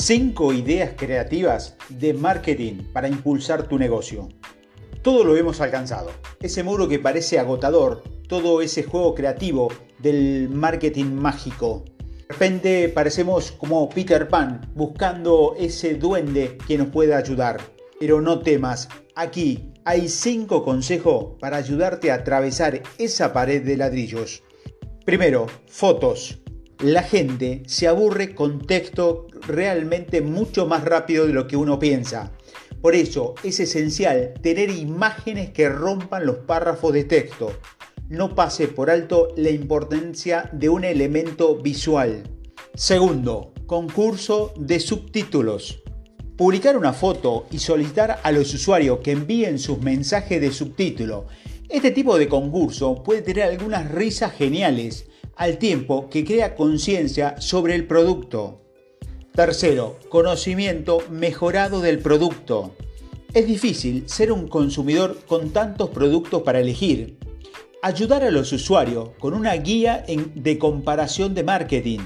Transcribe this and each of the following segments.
5 ideas creativas de marketing para impulsar tu negocio. Todo lo hemos alcanzado. Ese muro que parece agotador, todo ese juego creativo del marketing mágico. De repente parecemos como Peter Pan buscando ese duende que nos pueda ayudar. Pero no temas, aquí hay 5 consejos para ayudarte a atravesar esa pared de ladrillos. Primero, fotos la gente se aburre con texto realmente mucho más rápido de lo que uno piensa. Por eso es esencial tener imágenes que rompan los párrafos de texto. No pase por alto la importancia de un elemento visual. Segundo, concurso de subtítulos. Publicar una foto y solicitar a los usuarios que envíen sus mensajes de subtítulo. Este tipo de concurso puede tener algunas risas geniales al tiempo que crea conciencia sobre el producto. Tercero, conocimiento mejorado del producto. Es difícil ser un consumidor con tantos productos para elegir. Ayudar a los usuarios con una guía de comparación de marketing.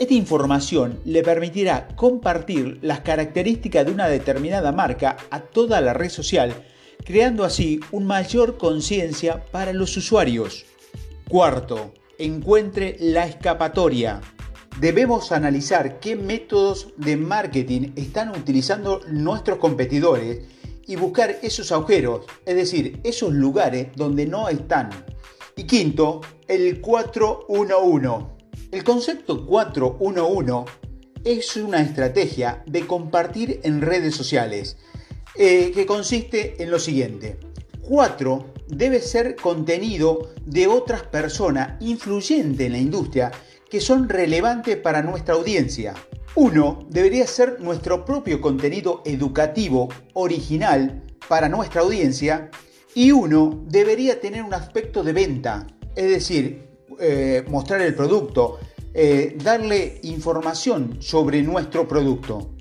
Esta información le permitirá compartir las características de una determinada marca a toda la red social, creando así una mayor conciencia para los usuarios. Cuarto, encuentre la escapatoria. Debemos analizar qué métodos de marketing están utilizando nuestros competidores y buscar esos agujeros, es decir, esos lugares donde no están. Y quinto, el 411. El concepto 411 es una estrategia de compartir en redes sociales eh, que consiste en lo siguiente. 4 debe ser contenido de otras personas influyentes en la industria que son relevantes para nuestra audiencia. Uno debería ser nuestro propio contenido educativo original para nuestra audiencia y uno debería tener un aspecto de venta, es decir, eh, mostrar el producto, eh, darle información sobre nuestro producto.